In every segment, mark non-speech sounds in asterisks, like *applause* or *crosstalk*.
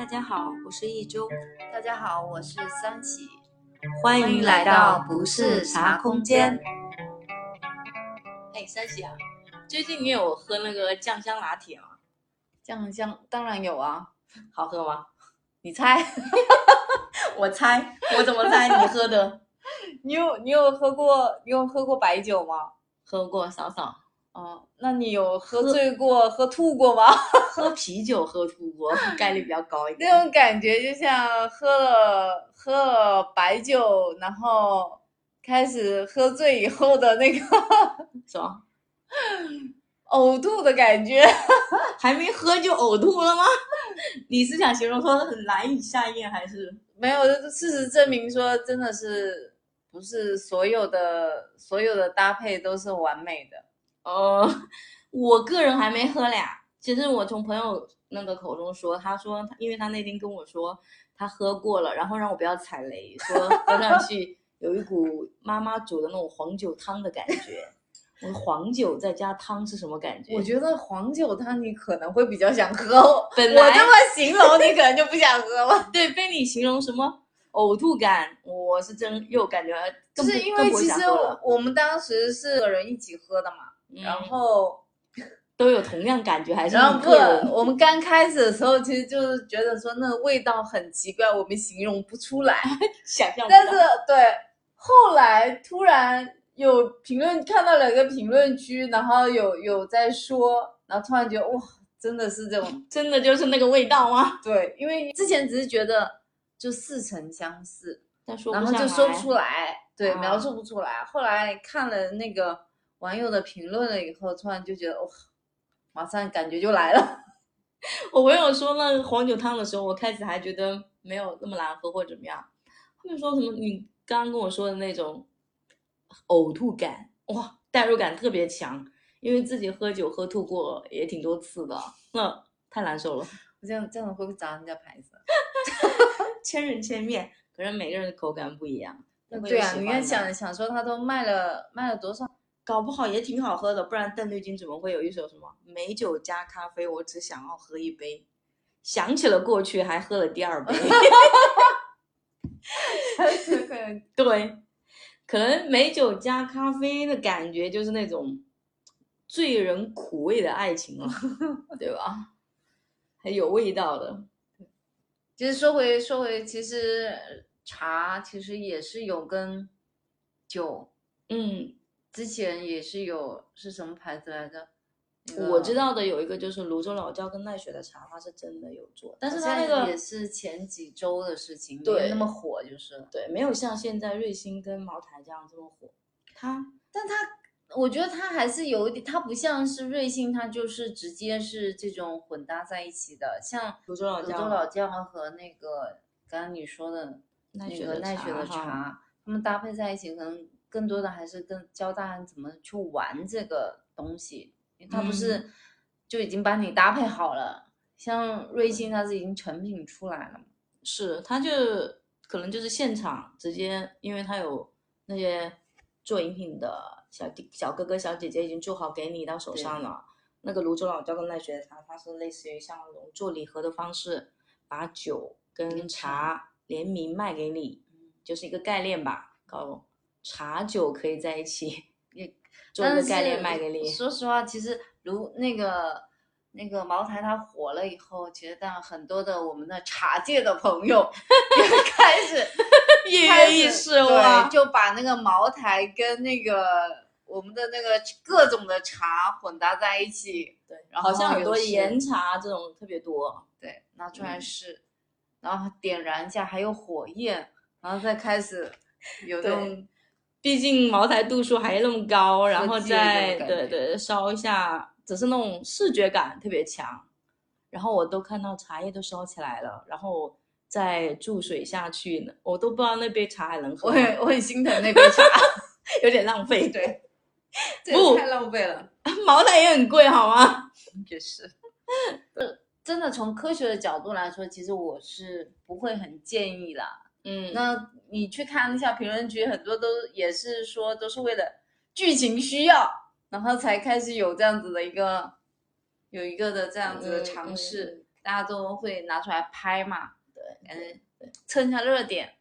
大家好，我是一周，大家好，我是三喜，欢迎来到不是茶空间。哎，三喜啊，最近你有喝那个酱香拿铁吗？酱香当然有啊，*laughs* 好喝吗？你猜？*laughs* 我猜，我怎么猜你喝的？*laughs* 你有你有喝过你有喝过白酒吗？喝过少少，哦，那你有喝醉过、喝吐过吗？*laughs* 喝啤酒喝吐过，概率比较高一点。那种感觉就像喝了喝了白酒，然后开始喝醉以后的那个 *laughs* 什么 *laughs* 呕吐的感觉。还没喝就呕吐了吗？你是想形容说很难以下咽，还是没有？事实证明说，真的是不是所有的所有的搭配都是完美的。呃，我个人还没喝俩。其实我从朋友那个口中说，他说，因为他那天跟我说他喝过了，然后让我不要踩雷，说喝上去 *laughs* 有一股妈妈煮的那种黄酒汤的感觉。我黄酒再加汤是什么感觉？我觉得黄酒汤你可能会比较想喝，本来我这么形容你可能就不想喝了。*laughs* 对，被你形容什么呕吐感，我是真又感觉更就是因为其实我们当时是个人一起喝的嘛，然后。*laughs* 都有同样感觉还是？然后不，我们刚开始的时候其实就是觉得说那个味道很奇怪，我们形容不出来，*laughs* 想象。但是对，后来突然有评论看到两个评论区，然后有有在说，然后突然觉得哇，真的是这种，*laughs* 真的就是那个味道吗？对，因为之前只是觉得就似曾相识，但说然后就说不出来，对，描述不出来。后来看了那个网友的评论了以后，突然就觉得哇。马上感觉就来了。*laughs* 我朋友说那黄酒汤的时候，我开始还觉得没有那么难喝或怎么样。后面说什么你刚刚跟我说的那种呕吐感，哇，代入感特别强，因为自己喝酒喝吐过也挺多次的，那太难受了。这样这样会不会砸人家牌子？*laughs* 千人千面，可能每个人的口感不一样。对啊，你要想想说他都卖了卖了多少？搞不好也挺好喝的，不然邓丽君怎么会有一首什么美酒加咖啡？我只想要喝一杯，想起了过去，还喝了第二杯。*laughs* 对，可能美酒加咖啡的感觉就是那种醉人苦味的爱情了，*laughs* 对吧？还有味道的。其实说回说回，其实茶其实也是有跟酒，嗯。之前也是有是什么牌子来着？我知道的有一个就是泸州老窖跟奈雪的茶，它是真的有做，但是它那个也是前几周的事情，没那么火，就是对，没有像现在瑞幸跟茅台这样这么火。它，但它，我觉得它还是有一点，它不像是瑞幸，它就是直接是这种混搭在一起的，像泸州老泸州老窖和那个刚刚你说的那个奈雪的茶，他们搭配在一起可能。更多的还是跟教大家怎么去玩这个东西，它不是就已经帮你搭配好了。像瑞幸它是已经成品出来了，是它就可能就是现场直接，因为它有那些做饮品的小弟、小哥哥、小姐姐已经做好给你到手上了。那个泸州老窖跟奈雪茶，它是类似于像那种做礼盒的方式，把酒跟茶联名卖给你，就是一个概念吧，搞。茶酒可以在一起，*laughs* 也做一个概念卖给你。说实话，其实如那个那个茅台它火了以后，其实让很多的我们的茶界的朋友 *laughs* *laughs* 也开始跃跃欲试了，就把那个茅台跟那个我们的那个各种的茶混搭在一起。对，然后好像很多岩茶这种特别多。对，拿出来试，然后点燃一下，还有火焰，然后再开始有这种。毕竟茅台度数还那么高，然后再对对烧一下，只是那种视觉感特别强。然后我都看到茶叶都烧起来了，然后再注水下去呢，我都不知道那杯茶还能喝。我很我很心疼那杯茶，*laughs* 有点浪费。对，*laughs* 不太浪费了。茅台也很贵，好吗？也是。*laughs* 真的从科学的角度来说，其实我是不会很建议啦。嗯，那你去看一下评论区，很多都也是说都是为了剧情需要，然后才开始有这样子的一个有一个的这样子的尝试。大家都会拿出来拍嘛，对，嗯，蹭一下热点。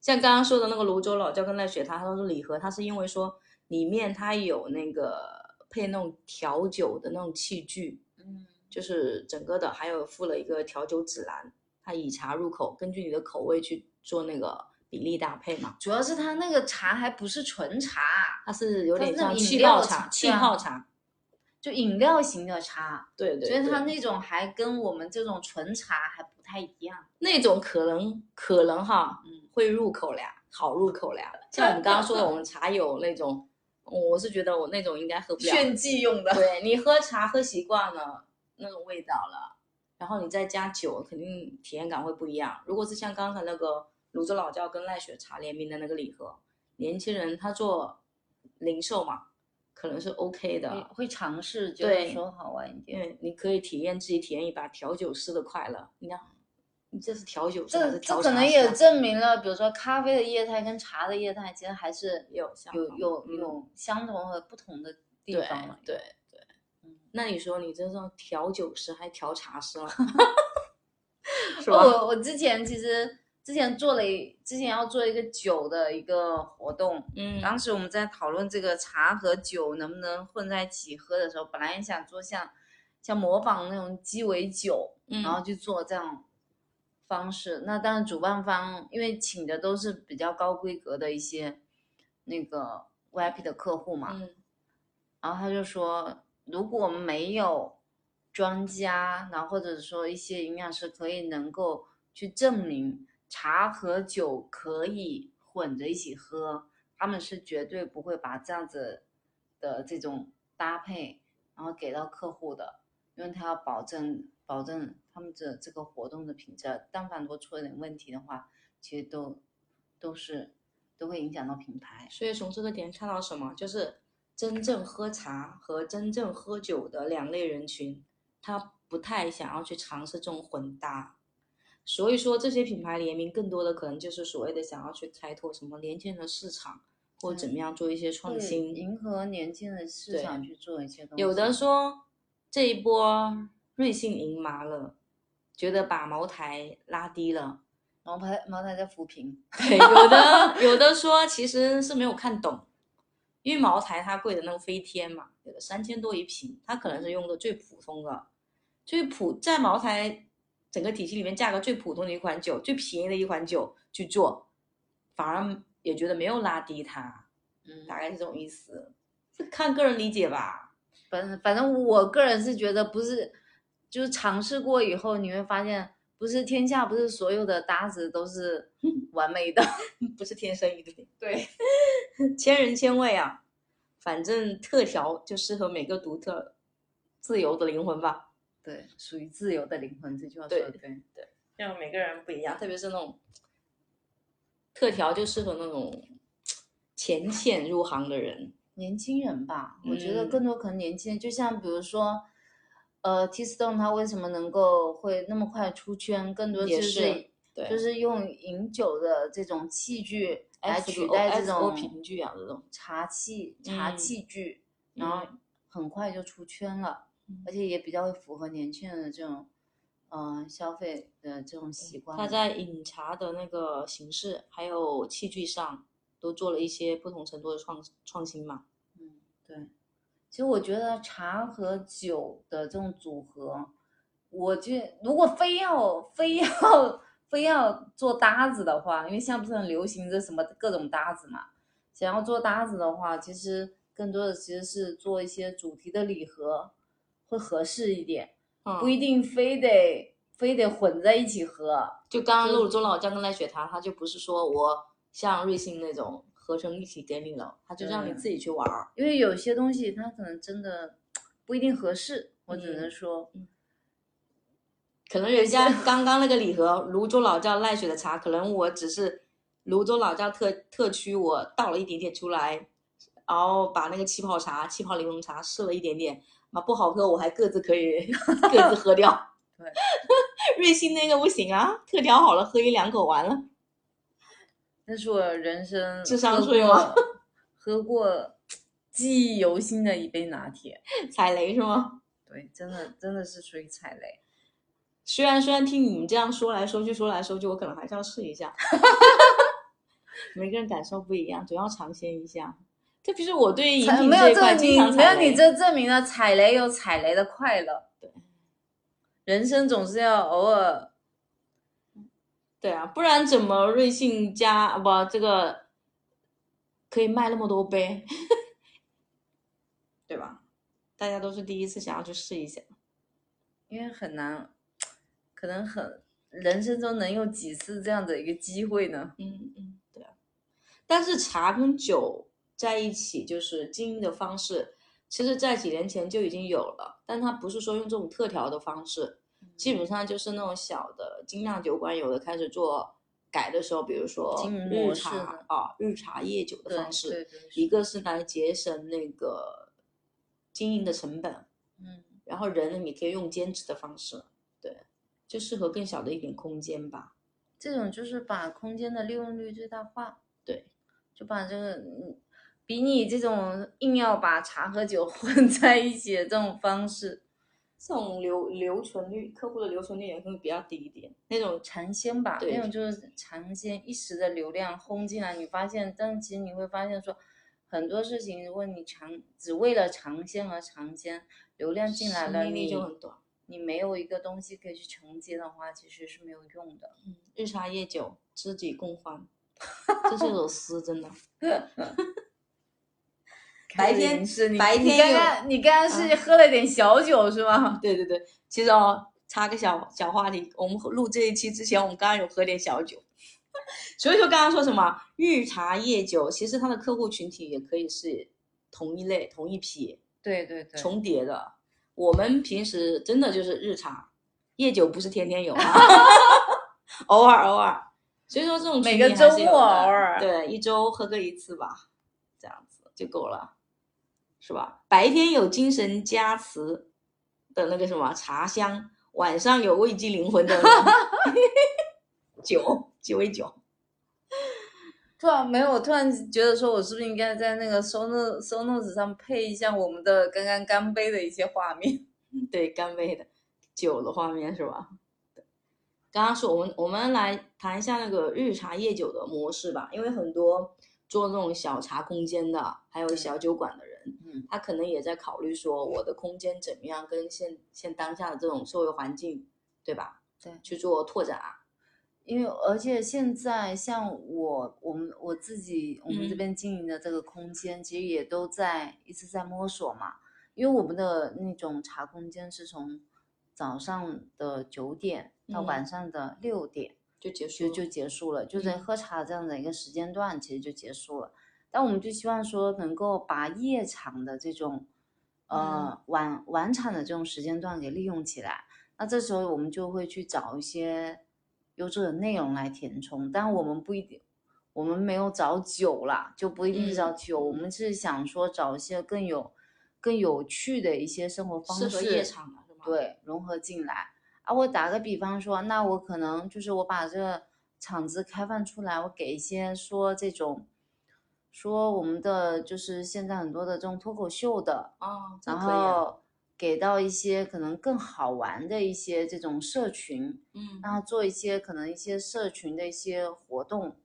像刚刚说的那个泸州老窖跟奈雪它，它都是礼盒，它是因为说里面它有那个配那种调酒的那种器具，嗯，就是整个的，还有附了一个调酒指南，它以茶入口，根据你的口味去做那个比例搭配嘛。主要是它那个茶还不是纯茶，它是有点像气泡茶，气泡茶。就饮料型的茶，对对，所以它那种还跟我们这种纯茶还不太一样。那种可能可能哈，嗯，会入口俩，好入口俩。像我们刚刚说的，我们茶有那种，我是觉得我那种应该喝不了。炫技用的。对你喝茶喝习惯了那种味道了，然后你再加酒，肯定体验感会不一样。如果是像刚才那个泸州老窖跟奈雪茶联名的那个礼盒，年轻人他做零售嘛。可能是 OK 的，会尝试，就是说好玩一点。对，你可以体验自己体验一把调酒师的快乐。你看，你这是调酒，这这可能也证明了，比如说咖啡的业态跟茶的业态，其实还是有有有有相同和不同的地方。对对，嗯，那你说你这种调酒师还调茶师了 *laughs* *laughs* 是吧？我我之前其实。之前做了一，之前要做一个酒的一个活动，嗯，当时我们在讨论这个茶和酒能不能混在一起喝的时候，本来也想做像，像模仿那种鸡尾酒，然后去做这样方式。那当然主办方因为请的都是比较高规格的一些那个 VIP 的客户嘛，嗯，然后他就说，如果没有专家，然后或者说一些营养师可以能够去证明。茶和酒可以混着一起喝，他们是绝对不会把这样子的这种搭配，然后给到客户的，因为他要保证保证他们的这个活动的品质。但凡多出了点问题的话，其实都都是都会影响到品牌。所以从这个点看到什么，就是真正喝茶和真正喝酒的两类人群，他不太想要去尝试这种混搭。所以说，这些品牌联名更多的可能就是所谓的想要去开拓什么年轻人的市场，或者怎么样做一些创新，迎合年轻人市场去做一些东西。有的说这一波瑞幸赢麻了，觉得把茅台拉低了，茅台茅台在扶贫。对，有的 *laughs* 有的说其实是没有看懂，因为茅台它贵的那个飞天嘛，有的三千多一瓶，它可能是用的最普通的，最普在茅台。整个体系里面价格最普通的一款酒，最便宜的一款酒去做，反而也觉得没有拉低它，嗯，大概是这种意思，是看个人理解吧。反正反正我个人是觉得不是，就是尝试过以后你会发现，不是天下不是所有的搭子都是 *laughs* 完美的，*laughs* 不是天生一对。*laughs* 对，千人千味啊，反正特调就适合每个独特、自由的灵魂吧。对，属于自由的灵魂，这句话说的对。对，因为每个人不一样，特别是那种特调，就适合那种浅浅入行的人，年轻人吧。我觉得更多可能年轻人，就像比如说，呃，T Stone 它为什么能够会那么快出圈，更多就是就是用饮酒的这种器具来取代这种瓶具啊，这种茶器茶器具，然后很快就出圈了。而且也比较符合年轻人的这种，嗯，消费的这种习惯。他在饮茶的那个形式，还有器具上，都做了一些不同程度的创创新嘛。嗯，对。其实我觉得茶和酒的这种组合，我就如果非要非要 *laughs* 非要做搭子的话，因为现在不是很流行这什么各种搭子嘛，想要做搭子的话，其实更多的其实是做一些主题的礼盒。会合适一点，不一定非得非得混在一起喝。就刚刚露中老姜跟赖雪茶，他就不是说我像瑞幸那种合成一起给你了，他就让你自己去玩儿。因为有些东西它可能真的不一定合适，我只能说，可能人家 *laughs* 刚刚那个礼盒泸州老窖赖雪的茶，可能我只是泸州老窖特特区，我倒了一点点出来，然后把那个气泡茶、气泡柠檬茶试了一点点。啊，不好喝，我还各自可以 *laughs* 各自喝掉。对，瑞幸那个不行啊，特调好了，喝一两口完了。那是我人生智商税吗？喝过记忆犹新的一杯拿铁，踩雷是吗？对，真的真的是属于踩雷。虽然虽然听你们这样说来说去说来说去，我可能还是要试一下。*laughs* 每个人感受不一样，总要尝鲜一下。特别是我对饮品这一块经常没有你这证明了踩雷有踩雷的快乐。对，人生总是要偶尔。对啊，不然怎么瑞幸家不这个可以卖那么多杯？*laughs* 对吧？大家都是第一次想要去试一下，因为很难，可能很人生中能有几次这样的一个机会呢？嗯嗯，对啊。但是茶跟酒在一起就是经营的方式，其实在几年前就已经有了，但它不是说用这种特调的方式。基本上就是那种小的精酿酒馆，有的开始做改的时候，比如说日茶啊，日茶夜酒的方式，一个是来节省那个经营的成本，嗯，然后人呢，你可以用兼职的方式，对，就适合更小的一点空间吧。这种就是把空间的利用率最大化，对，就把这个比你这种硬要把茶和酒 *laughs* 混在一起的这种方式。这种留留存率，客户的留存率也会比较低一点。那种尝鲜吧，那种就是尝鲜一时的流量轰进来，你发现，但其实你会发现说，很多事情，如果你尝只为了尝鲜而尝鲜，流量进来了，你就很短。你没有一个东西可以去承接的话，其实是没有用的。嗯，日茶夜酒，知己共欢，*laughs* 这是首诗，真的。*laughs* 白天是白天，你刚刚你刚刚是喝了点小酒是吗？*laughs* 对对对，其实哦，插个小小话题，我们录这一期之前，我们刚刚有喝点小酒，*laughs* 所以说刚刚说什么日茶夜酒，其实它的客户群体也可以是同一类、同一批，对对对，重叠的。我们平时真的就是日茶夜酒，不是天天有啊，*laughs* 偶尔偶尔。所以说这种每个周末偶尔，对，一周喝个一次吧，这样子就够了。是吧？白天有精神加持的那个什么茶香，晚上有慰藉灵魂的 *laughs* 酒鸡尾酒。突然没有，我突然觉得说，我是不是应该在那个收纳收纳子上配一下我们的刚刚干杯的一些画面？*laughs* 对，干杯的酒的画面是吧？刚刚说我们我们来谈一下那个日茶夜酒的模式吧，因为很多做那种小茶空间的，还有小酒馆的人。嗯，他可能也在考虑说，我的空间怎么样跟现现当下的这种社会环境，对吧？对，去做拓展啊。因为而且现在像我我们我自己我们这边经营的这个空间，其实也都在一直在摸索嘛。因为我们的那种茶空间是从早上的九点到晚上的六点就结束，就就结束了，就在喝茶这样的一个时间段，其实就结束了。但我们就希望说，能够把夜场的这种，呃晚晚场的这种时间段给利用起来。那这时候我们就会去找一些优质的内容来填充。但我们不一定，我们没有找酒啦，就不一定是找酒。我们是想说找一些更有、更有趣的一些生活方式，适合夜场的是吗？对，融合进来。啊，我打个比方说，那我可能就是我把这个场子开放出来，我给一些说这种。说我们的就是现在很多的这种脱口秀的啊，然后给到一些可能更好玩的一些这种社群，嗯，然后做一些可能一些社群的一些活动，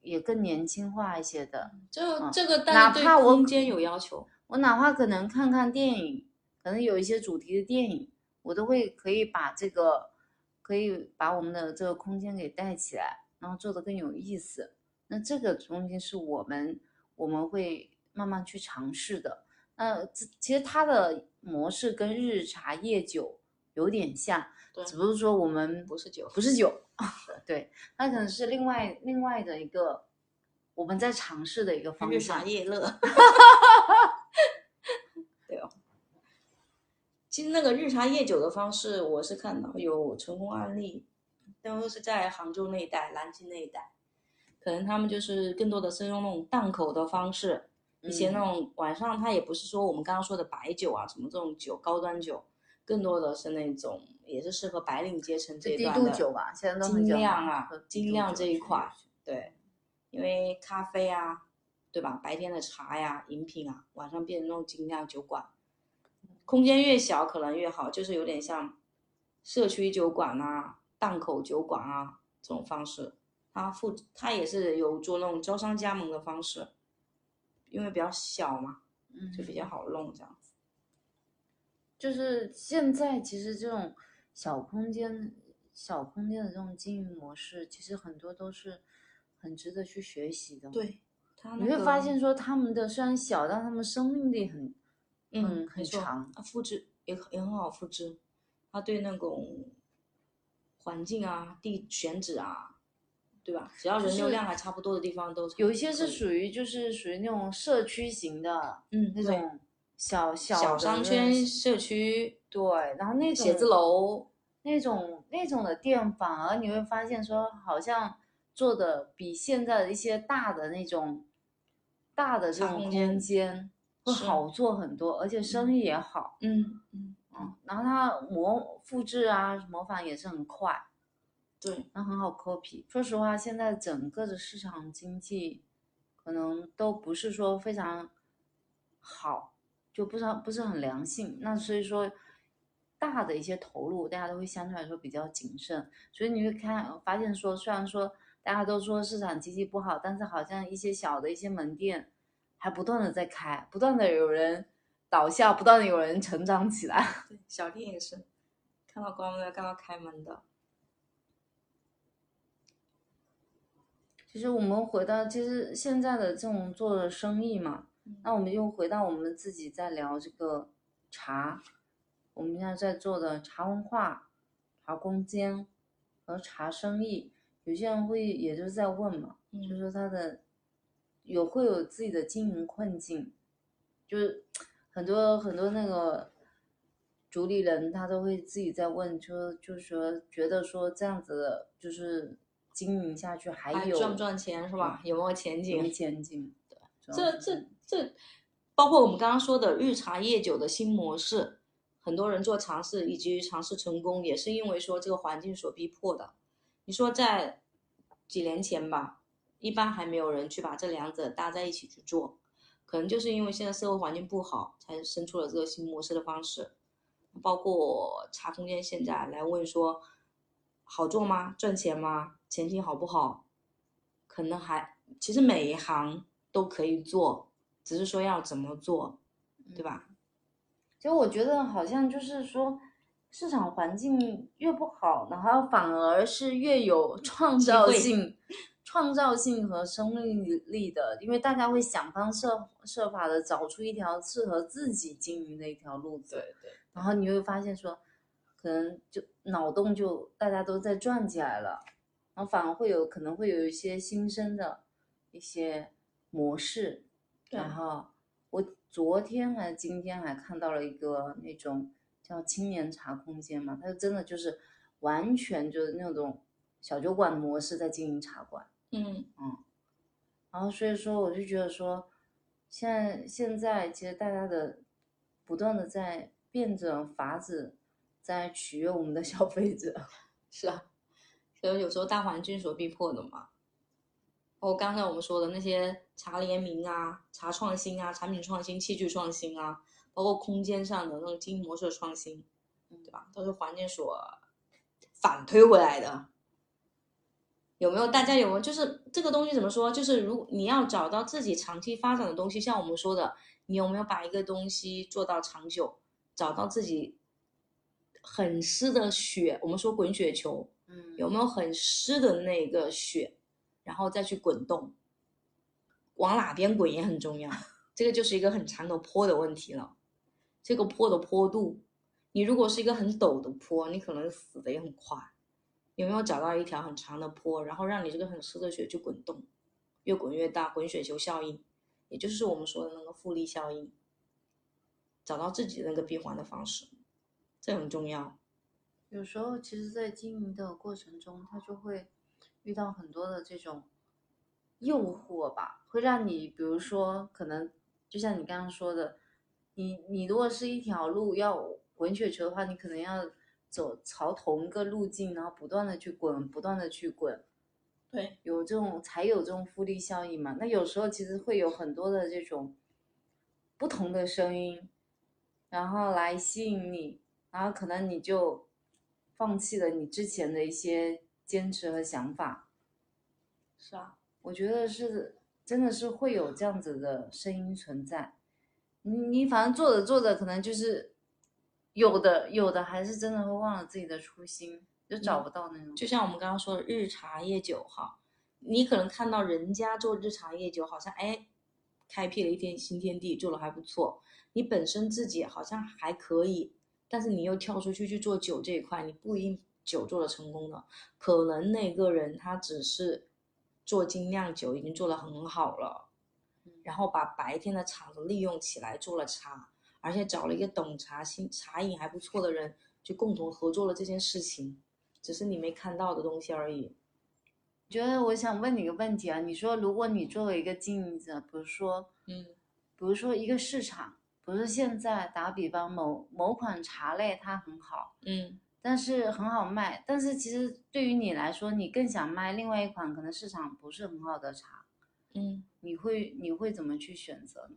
也更年轻化一些的。就这个，哪怕我空间有要求，我哪怕可能看看电影，可能有一些主题的电影，我都会可以把这个可以把我们的这个空间给带起来，然后做的更有意思。那这个中间是我们我们会慢慢去尝试的。那其实它的模式跟日茶夜酒有点像，只不过说我们不是酒，不是酒，对，那可能是另外另外的一个我们在尝试的一个方向。日茶夜乐，对哦。其实那个日茶夜酒的方式，我是看到有成功案例，都是在杭州那一带、南京那一带。可能他们就是更多的是用那种档口的方式，一些那种晚上他也不是说我们刚刚说的白酒啊什么这种酒高端酒，更多的是那种也是适合白领阶层这一段的酒吧，现在都精酿啊，精酿这一块，对，因为咖啡啊，对吧？白天的茶呀、饮品啊，晚上变成那种精酿酒馆，空间越小可能越好，就是有点像社区酒馆啊、档口酒馆啊这种方式，它附它也是有做那种招商加盟的方式，因为比较小嘛，嗯，就比较好弄这样子。就是现在其实这种小空间、小空间的这种经营模式，其实很多都是很值得去学习的。对，你会发现说他们的虽然小，但他们生命力很。嗯，很长，复制也也很好复制，他对那种环境啊、地选址啊，对吧？只要人流量还差不多的地方都有一些是属于就是属于那种社区型的，嗯，那种小小小商圈社区，对，然后那种写字楼那种那种的店，反而你会发现说好像做的比现在的一些大的那种大的这种空间。会好做很多，而且生意也好。嗯嗯嗯，然后它模复制啊，模仿也是很快。对，那很好 copy。说实话，现在整个的市场经济可能都不是说非常好，就不是不是很良性。那所以说，大的一些投入，大家都会相对来说比较谨慎。所以你会看发现说，虽然说大家都说市场经济不好，但是好像一些小的一些门店。还不断的在开，不断的有人倒下，不断的有人成长起来。对，小店也是，看到关门看到开门的。其实我们回到，其实现在的这种做的生意嘛，那我们又回到我们自己在聊这个茶，我们现在在做的茶文化、茶空间和茶生意，有些人会也就是在问嘛，就说他的。有会有自己的经营困境，就是很多很多那个主理人他都会自己在问，就就是说觉得说这样子的，就是经营下去还有赚不赚钱是吧？有没有前景？没前景。对，这这这，包括我们刚刚说的日茶夜酒的新模式，很多人做尝试以及尝试成功，也是因为说这个环境所逼迫的。你说在几年前吧。一般还没有人去把这两者搭在一起去做，可能就是因为现在社会环境不好，才生出了这个新模式的方式。包括茶空间现在来问说，好做吗？赚钱吗？前景好不好？可能还其实每一行都可以做，只是说要怎么做，对吧？其实我觉得好像就是说，市场环境越不好，然后反而是越有创造性。创造性和生命力的，因为大家会想方设设法的找出一条适合自己经营的一条路子。对对。然后你会发现说，可能就脑洞就大家都在转起来了，然后反而会有可能会有一些新生的一些模式。然后我昨天还今天还看到了一个那种叫青年茶空间嘛，它就真的就是完全就是那种小酒馆的模式在经营茶馆。嗯嗯，然后所以说我就觉得说，现在现在其实大家的不断的在变着法子在取悦我们的消费者，*laughs* 是啊，所以有时候大环境所逼迫的嘛。哦刚才我们说的那些茶联名啊、茶创新啊、产品创新、器具创新啊，包括空间上的那种经营模式的创新，对吧？都是环境所反推回来的。有没有大家有没有就是这个东西怎么说？就是如你要找到自己长期发展的东西，像我们说的，你有没有把一个东西做到长久？找到自己很湿的雪，我们说滚雪球，嗯，有没有很湿的那个雪，然后再去滚动，往哪边滚也很重要。这个就是一个很长的坡的问题了。这个坡的坡度，你如果是一个很陡的坡，你可能死的也很快。有没有找到一条很长的坡，然后让你这个很湿的雪去滚动，越滚越大，滚雪球效应，也就是我们说的那个复利效应。找到自己的那个闭环的方式，这很重要。有时候，其实，在经营的过程中，他就会遇到很多的这种诱惑吧，会让你，比如说，可能就像你刚刚说的，你你如果是一条路要滚雪球的话，你可能要。走朝同一个路径，然后不断的去滚，不断的去滚，对，有这种才有这种复利效应嘛。那有时候其实会有很多的这种不同的声音，然后来吸引你，然后可能你就放弃了你之前的一些坚持和想法。是啊，我觉得是真的是会有这样子的声音存在。你你反正做着做着，可能就是有的有的还是真的会忘了自己的初心，就找不到那种。就像我们刚刚说的日茶夜酒哈，你可能看到人家做日茶夜酒，好像哎，开辟了一片新天地，做的还不错。你本身自己好像还可以，但是你又跳出去去做酒这一块，你不一定酒做的成功的，可能那个人他只是做精酿酒已经做的很好了。然后把白天的场子利用起来做了茶，而且找了一个懂茶、新茶饮还不错的人，就共同合作了这件事情，只是你没看到的东西而已。觉得我想问你个问题啊，你说如果你作为一个经营者，比如说，嗯，比如说一个市场，比如说现在打比方，某某款茶类它很好，嗯，但是很好卖，但是其实对于你来说，你更想卖另外一款可能市场不是很好的茶。嗯，你会你会怎么去选择呢？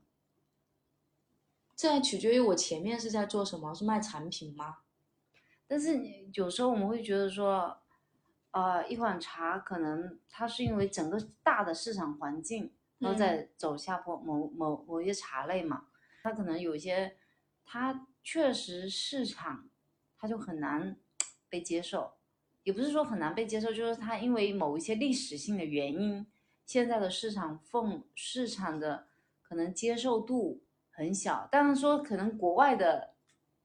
这还取决于我前面是在做什么，是卖产品吗？但是有时候我们会觉得说，呃，一款茶可能它是因为整个大的市场环境都在走下坡，某某某些茶类嘛，它可能有些它确实市场它就很难 *tsk* 被接受，也不是说很难被接受，就是它因为某一些历史性的原因。现在的市场份市场的可能接受度很小，当然说可能国外的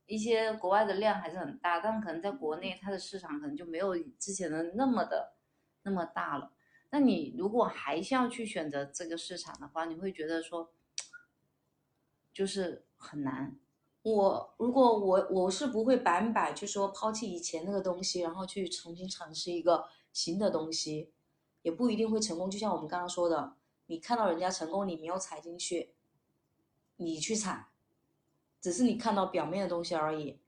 一些国外的量还是很大，但可能在国内它的市场可能就没有之前的那么的那么大了。那你如果还是要去选择这个市场的话，你会觉得说就是很难。我如果我我是不会百分百就说抛弃以前那个东西，然后去重新尝试一个新的东西。也不一定会成功，就像我们刚刚说的，你看到人家成功，你没有踩进去，你去踩，只是你看到表面的东西而已。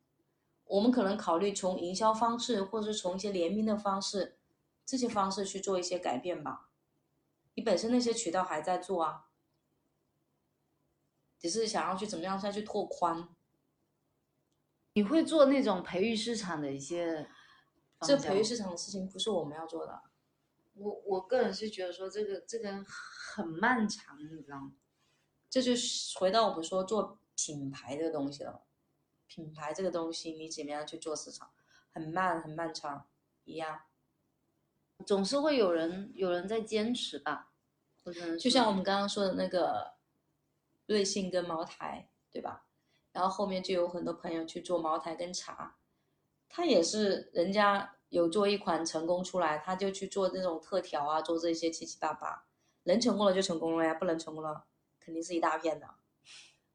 我们可能考虑从营销方式，或者是从一些联名的方式，这些方式去做一些改变吧。你本身那些渠道还在做啊，只是想要去怎么样再去拓宽。你会做那种培育市场的一些，这培育市场的事情不是我们要做的。我我个人是觉得说这个这个很漫长，你知道吗？这就是回到我们说做品牌这个东西了。品牌这个东西，你怎么样去做市场，很慢很漫长，一样。总是会有人有人在坚持吧，或者就像我们刚刚说的那个瑞幸跟茅台，对吧？然后后面就有很多朋友去做茅台跟茶，他也是人家。有做一款成功出来，他就去做这种特调啊，做这些七七八八，能成功了就成功了呀，不能成功了肯定是一大片的。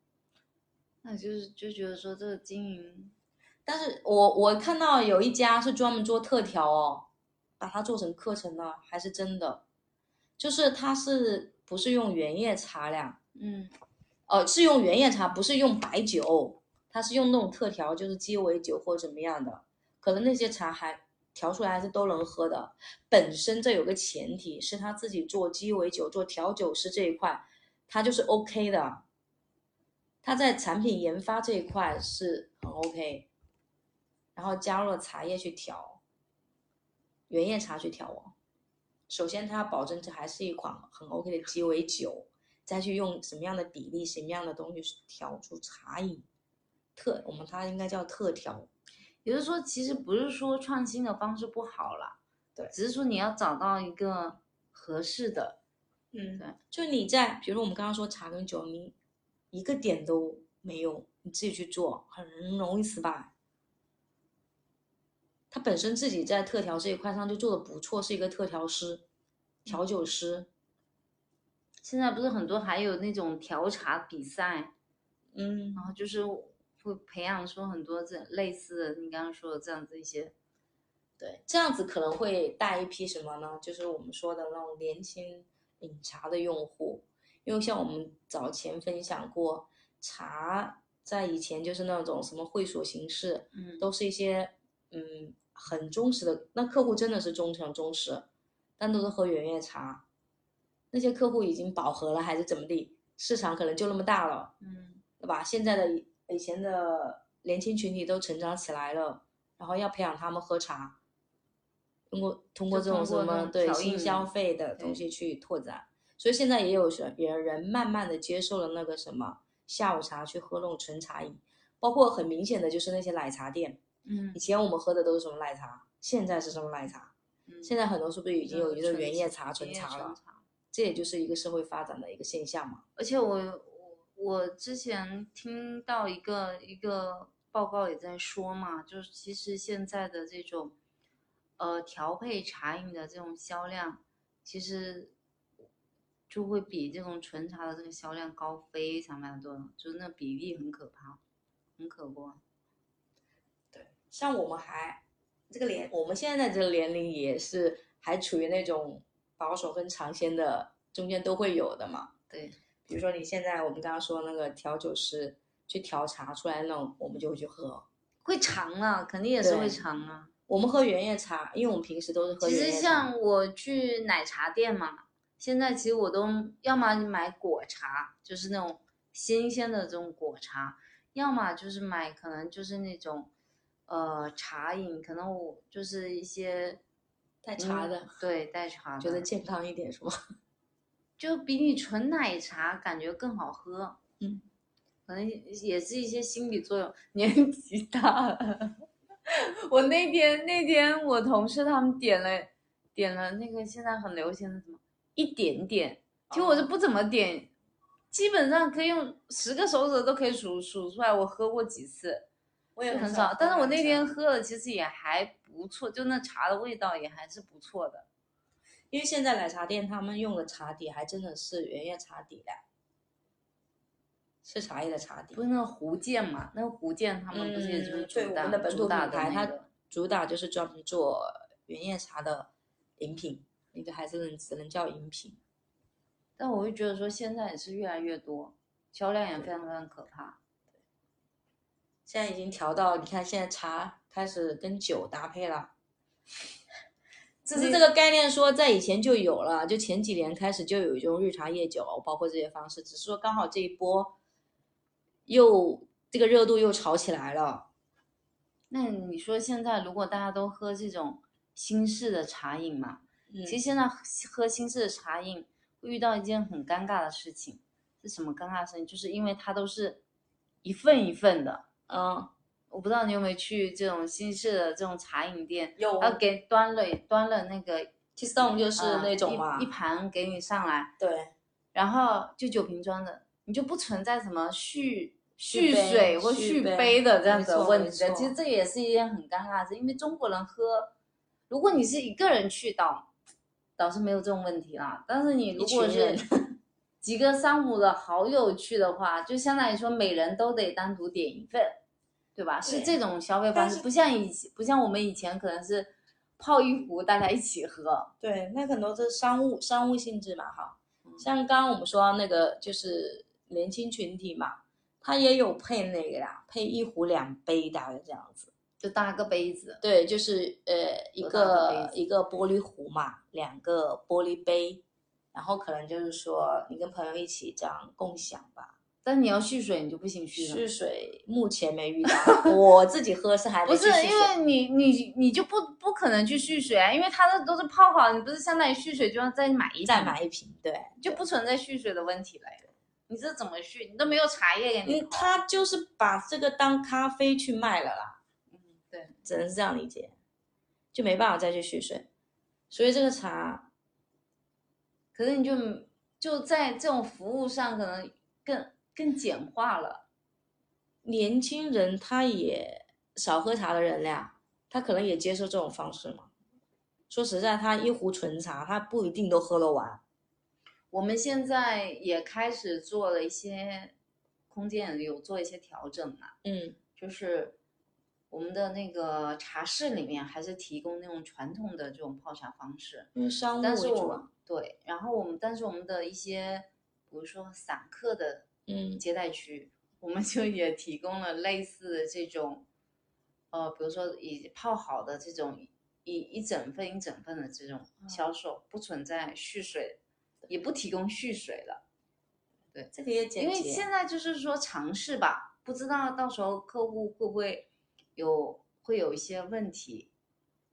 *laughs* 那就是就觉得说这个经营，但是我我看到有一家是专门做特调哦，把它做成课程了，还是真的，就是它是不是用原叶茶两？嗯，哦，是用原叶茶，不是用白酒，它是用那种特调，就是鸡尾酒或怎么样的，可能那些茶还。调出来还是都能喝的。本身这有个前提是他自己做鸡尾酒、做调酒师这一块，他就是 OK 的。他在产品研发这一块是很 OK，然后加入了茶叶去调，原叶茶去调哦。首先他要保证这还是一款很 OK 的鸡尾酒，再去用什么样的比例、什么样的东西调出茶饮特，我们它应该叫特调。也就是说，其实不是说创新的方式不好了，对，只是说你要找到一个合适的，嗯，对，就你在，比如我们刚刚说茶跟酒，你一个点都没有，你自己去做很容易失败。他本身自己在特调这一块上就做的不错，是一个特调师、调酒师。现在不是很多还有那种调茶比赛，嗯，然后就是。会培养出很多这类似的，你刚刚说的这样子一些，对，这样子可能会带一批什么呢？就是我们说的那种年轻饮茶的用户，因为像我们早前分享过，茶在以前就是那种什么会所形式，嗯，都是一些嗯很忠实的，那客户真的是忠诚忠实，但都是喝圆叶茶，那些客户已经饱和了还是怎么地，市场可能就那么大了，嗯，对吧？现在的。以前的年轻群体都成长起来了，然后要培养他们喝茶，通过通过这种什么对新消费的东西去拓展。所以现在也有人人人慢慢的接受了那个什么下午茶去喝那种纯茶饮，包括很明显的就是那些奶茶店。嗯，以前我们喝的都是什么奶茶，现在是什么奶茶？嗯，现在很多是不是已经有一个原叶茶、纯茶了？这也就是一个社会发展的一个现象嘛。而且我我我之前听到一个一个报告也在说嘛，就是其实现在的这种呃调配茶饮的这种销量，其实就会比这种纯茶的这个销量高非常非常多，就是那比例很可怕，很可观。像我们还这个年，我们现在这个年龄也是还处于那种保守跟尝鲜的中间都会有的嘛。对，比如说你现在我们刚刚说那个调酒师去调茶出来那种，我们就会去喝，会尝啊，肯定也是会尝啊。我们喝原叶茶，因为我们平时都是喝。其实像我去奶茶店嘛，现在其实我都要么买果茶，就是那种新鲜的这种果茶，要么就是买可能就是那种。呃，茶饮可能我就是一些带茶的，对，带茶 *laughs* 的，觉得健康一点是吗？*laughs* 就比你纯奶茶感觉更好喝，嗯，可能也是一些心理作用。年纪大了，*laughs* 我那天那天我同事他们点了点了那个现在很流行的什么一点点，其实我是不怎么点，基本上可以用十个手指都可以数数出来，我喝过几次。我也很少，但是我那天喝了，其实也还不错，就那茶的味道也还是不错的。因为现在奶茶店他们用的茶底还真的是原叶茶底的，是茶叶的茶底。不是那个福建嘛？那个福建他们不是也就是主打主打的那个？主打就是专门做原叶茶的饮品，那个还是能只能叫饮品。但我就觉得说现在也是越来越多，销量也非常非常可怕。现在已经调到，你看现在茶开始跟酒搭配了，*laughs* 只是这个概念说在以前就有了，就前几年开始就有一种绿茶夜酒，包括这些方式，只是说刚好这一波又这个热度又炒起来了。那你说现在如果大家都喝这种新式的茶饮嘛，其实现在喝新式的茶饮会遇到一件很尴尬的事情，是什么尴尬的事情？就是因为它都是一份一份的。嗯，我不知道你有没有去这种新式的这种茶饮店，有，他给端了端了那个 tea stone 就是那种嘛，一盘给你上来，对，然后就酒瓶装的，你就不存在什么续续水或续杯的这样子的问题。其实这也是一件很尴尬的事，因为中国人喝，如果你是一个人去倒，倒是没有这种问题啦。但是你如果是 *laughs* 几个三五的好友去的话，就相当于说每人都得单独点一份，对吧？是这种消费方式，不像以前，不像我们以前可能是泡一壶大家一起喝。对，那很多是商务商务性质嘛，哈。像刚刚我们说那个就是年轻群体嘛，他也有配那个呀，配一壶两杯的这样子，就搭个杯子。对，就是呃一个一个玻璃壶嘛，两个玻璃杯。然后可能就是说，你跟朋友一起这样共享吧。但你要蓄水，你就不行蓄了。蓄水目前没遇到，*laughs* 我自己喝是还不是因为你你你就不不可能去蓄水啊，因为它的都是泡好，你不是相当于蓄水就要再买一再买一瓶，对，就不存在蓄水的问题了。你这怎么蓄？你都没有茶叶给你。他就是把这个当咖啡去卖了啦。嗯，对，只能是这样理解，就没办法再去蓄水，所以这个茶。可是你就就在这种服务上，可能更更简化了。年轻人他也少喝茶的人呀，他可能也接受这种方式嘛。说实在，他一壶纯茶，他不一定都喝得完。我们现在也开始做了一些空间，有做一些调整嘛。嗯，就是我们的那个茶室里面还是提供那种传统的这种泡茶方式，因为商务为主。对，然后我们，但是我们的一些，比如说散客的，嗯，接待区，我们就也提供了类似的这种，呃，比如说已泡好的这种一一整份一整份的这种销售，不存在蓄水，也不提供蓄水了。对，这个也简因为现在就是说尝试吧，不知道到时候客户会不会有会有一些问题。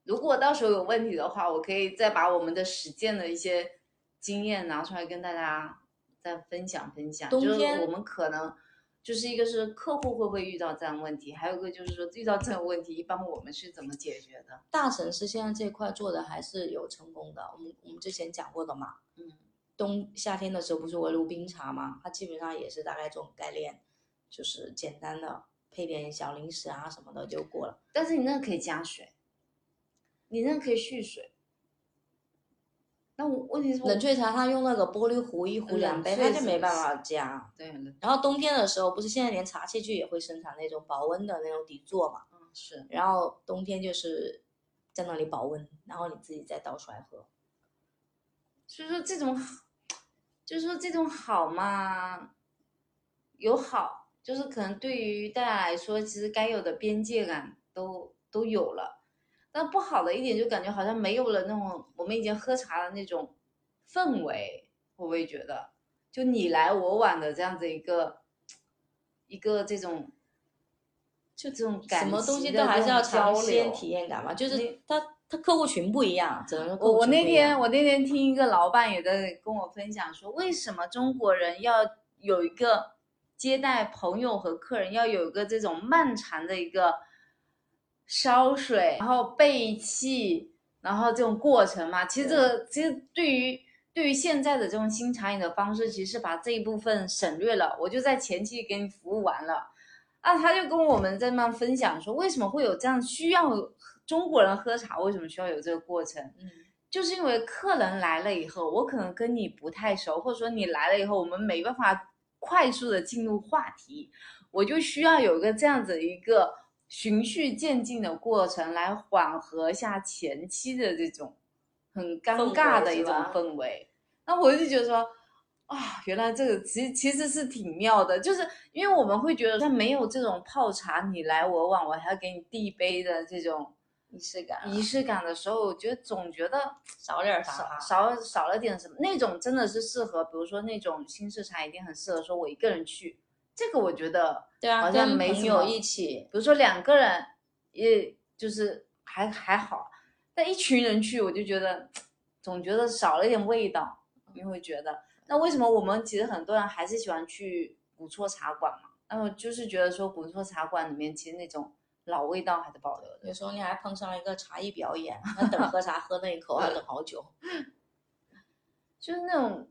如果到时候有问题的话，我可以再把我们的实践的一些经验拿出来跟大家再分享分享。就是我们可能就是一个是客户会不会遇到这样问题，还有一个就是说遇到这种问题，一般我们是怎么解决的？大城市现在这块做的还是有成功的。我们我们之前讲过的嘛，嗯，冬夏天的时候不是围炉冰茶嘛，它基本上也是大概这种概念，就是简单的配点小零食啊什么的就过了。但是你那个可以加水。你那个可以蓄水，那我问题是冷却茶，它用那个玻璃壶一壶两杯，它就没办法加。对。然后冬天的时候，不是现在连茶器具也会生产那种保温的那种底座嘛？嗯，是。然后冬天就是在那里保温，然后你自己再倒出来喝。所以说这种，就是说这种好嘛，有好，就是可能对于大家来说，其实该有的边界感都都有了。但不好的一点就感觉好像没有了那种我们以前喝茶的那种氛围，会不会觉得就你来我往的这样子一个一个这种就这种感什么东西都还是要尝鲜体验感嘛？就是他他客户群不一样，只能我我那天我那天听一个老板也在跟我分享说，为什么中国人要有一个接待朋友和客人要有一个这种漫长的一个。烧水，然后备气，然后这种过程嘛，其实这个其实对于对于现在的这种新茶饮的方式，其实把这一部分省略了。我就在前期给你服务完了，啊，他就跟我们在那分享说，为什么会有这样需要中国人喝茶，为什么需要有这个过程？嗯，就是因为客人来了以后，我可能跟你不太熟，或者说你来了以后，我们没办法快速的进入话题，我就需要有一个这样子一个。循序渐进的过程来缓和一下前期的这种很尴尬的一种氛围，那我就觉得说啊，原来这个其实其实是挺妙的，就是因为我们会觉得他没有这种泡茶你来我往，我还要给你递杯的这种仪式感，仪式感的时候，我觉得总觉得少点啥，少少了点什么，那种真的是适合，比如说那种新式茶一定很适合说我一个人去。这个我觉得，对啊，好像没朋友一起，比如说两个人，也就是还还好，但一群人去，我就觉得总觉得少了一点味道。你会觉得，那为什么我们其实很多人还是喜欢去古厝茶馆嘛？那么就是觉得说古厝茶馆里面其实那种老味道还是保留的。有时候你还碰上了一个茶艺表演，那等喝茶 *laughs* 喝那一口要等好久，*laughs* 就是那种。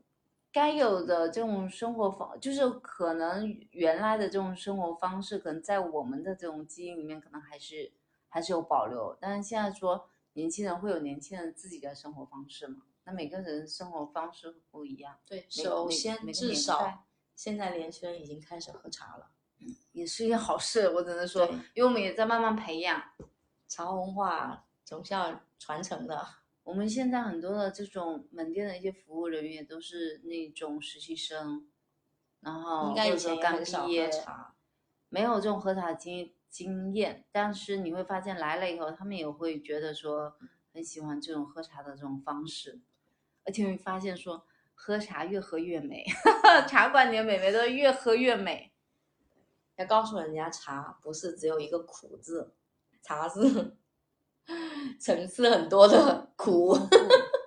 该有的这种生活方，就是可能原来的这种生活方式，可能在我们的这种基因里面，可能还是还是有保留。但是现在说年轻人会有年轻人自己的生活方式嘛？那每个人生活方式不一样。对，首先至少现在年轻人已经开始喝茶了，也是一件好事。我只能说，因为我们也在慢慢培养茶文化，总是要传承的。我们现在很多的这种门店的一些服务人员都是那种实习生，然后或者说刚毕业，没有这种喝茶经经验，但是你会发现来了以后，他们也会觉得说很喜欢这种喝茶的这种方式，而且会发现说喝茶越喝越美，*laughs* 茶馆里的美眉都越喝越美。要告诉人家茶不是只有一个苦字，茶是。*laughs* 层次很多的苦，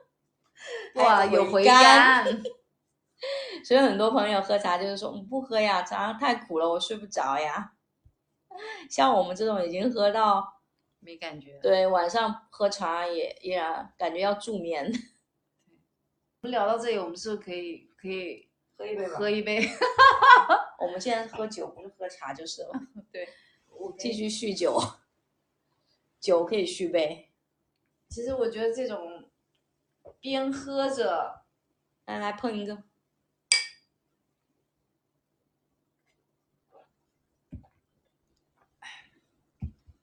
*laughs* 哇，有回甘。*laughs* 所以很多朋友喝茶就是说，不喝呀，茶太苦了，我睡不着呀。像我们这种已经喝到没感觉，对，晚上喝茶也依然感觉要助眠。我们聊到这里，我们是不是可以可以喝一杯？喝一杯。我们现在喝酒不是喝茶就是了。对，继续酗酒。酒可以续杯，其实我觉得这种边喝着，来来碰一个，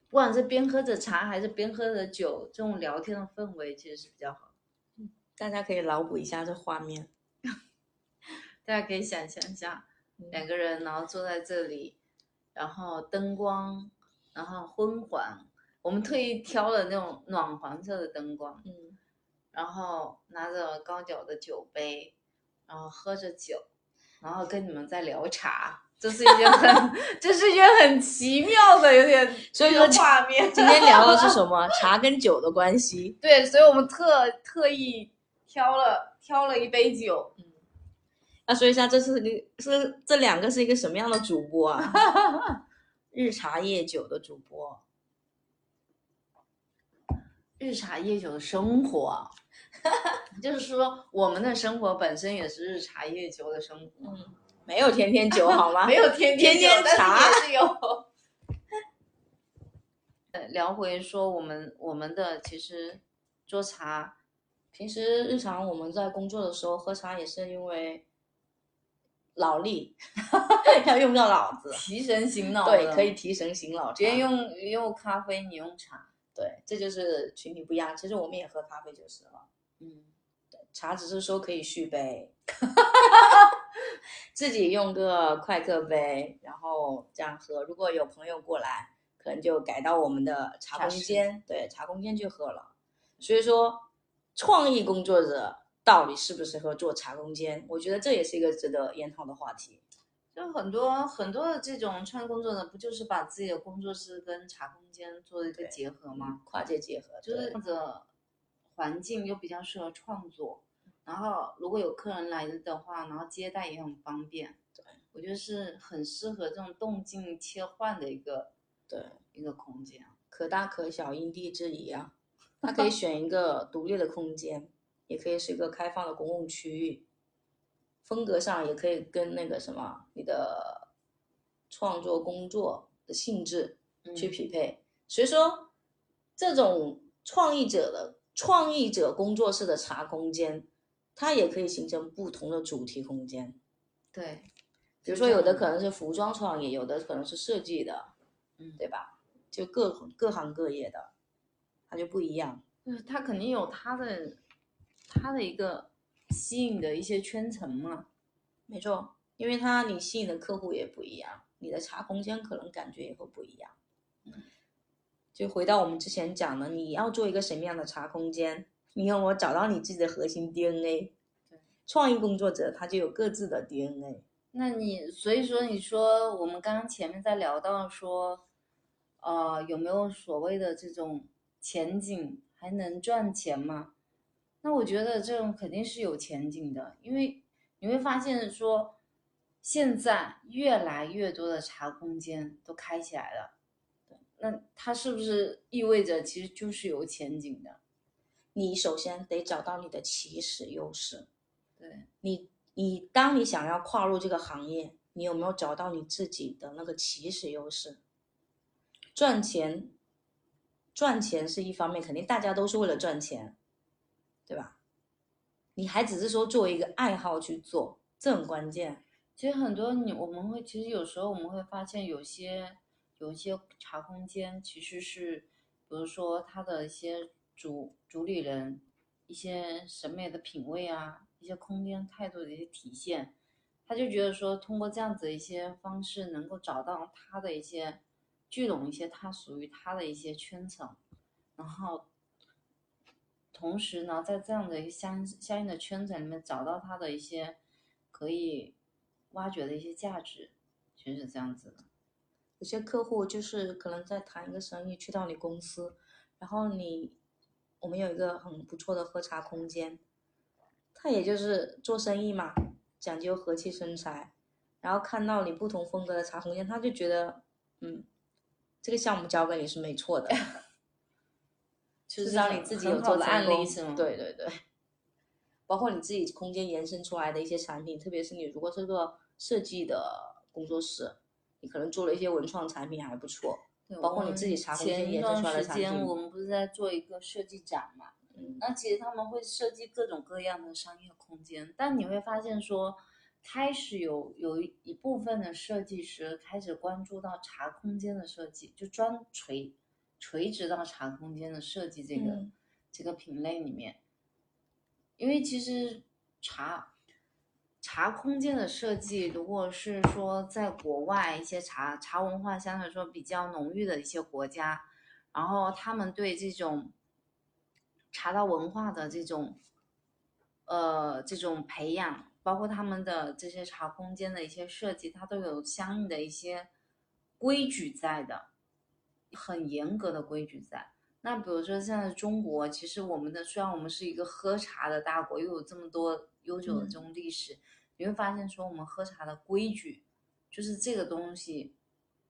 不管是边喝着茶还是边喝着酒，这种聊天的氛围其实是比较好。大家可以脑补一下这画面，*laughs* 大家可以想象一下，两个人然后坐在这里，然后灯光，然后昏黄。我们特意挑了那种暖黄色的灯光，嗯，然后拿着高脚的酒杯，然后喝着酒，然后跟你们在聊茶，这是一件很，*laughs* 这是一件很奇妙的，有点 *laughs* 所以说画面。今天聊的是什么？*laughs* 茶跟酒的关系。对，所以我们特特意挑了挑了一杯酒。嗯，那说一下，这是你是这两个是一个什么样的主播啊？日茶夜酒的主播。日茶夜酒的生活，*laughs* 就是说我们的生活本身也是日茶夜酒的生活。嗯。没有天天酒好吗？*laughs* 没有天天天茶是有。*laughs* 聊回说我们我们的其实做茶，平时日常我们在工作的时候喝茶也是因为脑力，要用到脑子，提神醒脑。对，可以提神醒脑。别人用用咖啡，你用茶。对，这就是群体不一样。其实我们也喝咖啡就是了。嗯，对，茶只是说可以续杯。*laughs* 自己用个快客杯，然后这样喝。如果有朋友过来，可能就改到我们的茶空间，对，茶空间去喝了。所以说，创意工作者到底适不适合做茶空间？我觉得这也是一个值得研讨的话题。就很多很多的这种创意工作者，不就是把自己的工作室跟茶空间做一个结合吗？跨界结合，就是这样子环境又比较适合创作。然后如果有客人来的话，然后接待也很方便。对，我觉得是很适合这种动静切换的一个对一个空间，可大可小，因地制宜啊。它可以 *laughs* 选一个独立的空间，也可以是一个开放的公共区域，风格上也可以跟那个什么你的创作工作的性质去匹配。所以说，这种创意者的创意者工作室的茶空间。它也可以形成不同的主题空间，对，比如说有的可能是服装创意，有的可能是设计的，嗯，对吧？就各各行各业的，它就不一样。嗯，它肯定有它的它的一个吸引的一些圈层嘛。没错，因为它你吸引的客户也不一样，你的茶空间可能感觉也会不一样。嗯，就回到我们之前讲的，你要做一个什么样的茶空间？你有没有找到你自己的核心 DNA？对，创意工作者他就有各自的 DNA。那你所以说，你说我们刚刚前面在聊到说，呃，有没有所谓的这种前景，还能赚钱吗？那我觉得这种肯定是有前景的，因为你会发现说，现在越来越多的茶空间都开起来了，那它是不是意味着其实就是有前景的？你首先得找到你的起始优势，对你，你当你想要跨入这个行业，你有没有找到你自己的那个起始优势？赚钱，赚钱是一方面，肯定大家都是为了赚钱，对吧？你还只是说作为一个爱好去做，这很关键。其实很多你我们会，其实有时候我们会发现，有些有一些茶空间其实是，比如说它的一些。主主理人一些审美的品味啊，一些空间态度的一些体现，他就觉得说通过这样子的一些方式，能够找到他的一些聚拢一些他属于他的一些圈层，然后同时呢，在这样的一个相相应的圈层里面找到他的一些可以挖掘的一些价值，全是这样子的。有些客户就是可能在谈一个生意，去到你公司，然后你。我们有一个很不错的喝茶空间，他也就是做生意嘛，讲究和气生财，然后看到你不同风格的茶空间，他就觉得，嗯，这个项目交给你是没错的，*laughs* 至少你自己有做的案例是吗？对对对，*laughs* 包括你自己空间延伸出来的一些产品，特别是你如果是个设计的工作室，你可能做了一些文创产品还不错。包括你自己茶空间延伸出来的产品。前一段时间我们不是在做一个设计展嘛？嗯，那其实他们会设计各种各样的商业空间，但你会发现说，开始有有一部分的设计师开始关注到茶空间的设计，就专垂垂直到茶空间的设计这个这个品类里面，因为其实茶。茶空间的设计，如果是说在国外一些茶茶文化相对来说比较浓郁的一些国家，然后他们对这种茶道文化的这种呃这种培养包括他们的这些茶空间的一些设计，它都有相应的一些规矩在的，很严格的规矩在。那比如说现在中国，其实我们的虽然我们是一个喝茶的大国，又有这么多悠久的这种历史，你会发现说我们喝茶的规矩，就是这个东西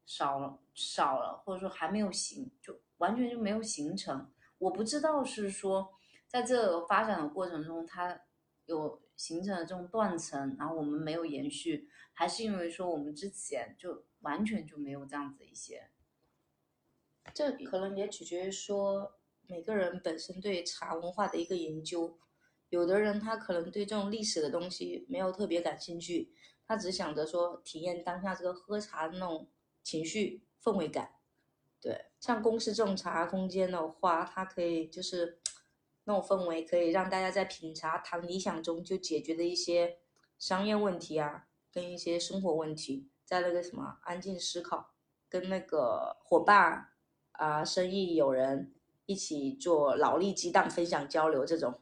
少了少了，或者说还没有形，就完全就没有形成。我不知道是说在这个发展的过程中，它有形成了这种断层，然后我们没有延续，还是因为说我们之前就完全就没有这样子一些。这可能也取决于说每个人本身对茶文化的一个研究，有的人他可能对这种历史的东西没有特别感兴趣，他只想着说体验当下这个喝茶的那种情绪氛围感。对，像公司这种茶空间的话，它可以就是那种氛围，可以让大家在品茶谈理想中就解决的一些商业问题啊，跟一些生活问题，在那个什么安静思考，跟那个伙伴。啊，生意有人一起做劳力激荡，分享交流这种，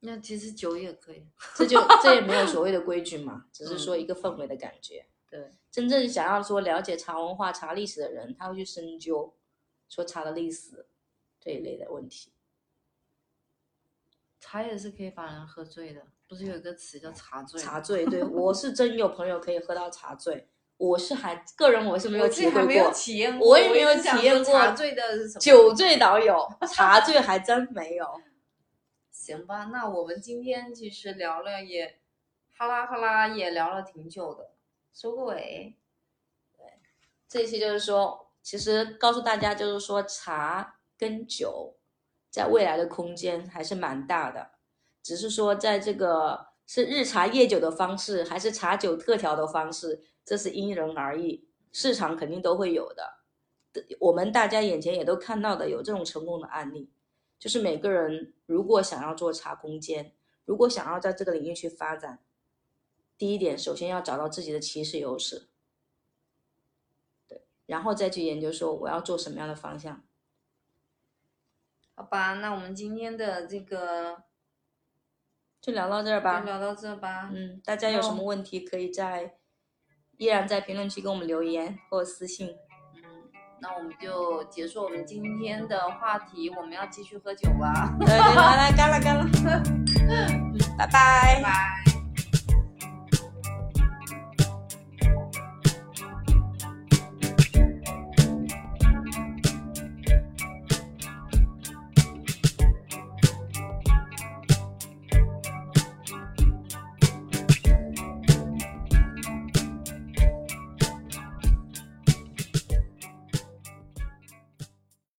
那其实酒也可以，这就这也没有所谓的规矩嘛，只是说一个氛围的感觉。对，真正想要说了解茶文化、茶历史的人，他会去深究说茶的历史这一类的问题。茶也是可以把人喝醉的，不是有一个词叫茶醉？茶醉，对我是真有朋友可以喝到茶醉。我是还个人我是没有体会过，我也没有体验过茶醉的酒醉倒有，茶醉还真没有。*laughs* 行吧，那我们今天其实聊了也，哈啦哈啦也聊了挺久的，收个尾。对，这一期就是说，其实告诉大家就是说，茶跟酒在未来的空间还是蛮大的，只是说在这个是日茶夜酒的方式，还是茶酒特调的方式。这是因人而异，市场肯定都会有的。我们大家眼前也都看到的有这种成功的案例，就是每个人如果想要做茶空间，如果想要在这个领域去发展，第一点首先要找到自己的起始优势，对，然后再去研究说我要做什么样的方向。好吧，那我们今天的这个就聊到这儿吧，就聊到这吧。嗯，大家有什么问题可以在。依然在评论区给我们留言或私信，嗯，那我们就结束我们今天的话题，我们要继续喝酒吧。来来干了干了，拜 *laughs* 拜拜。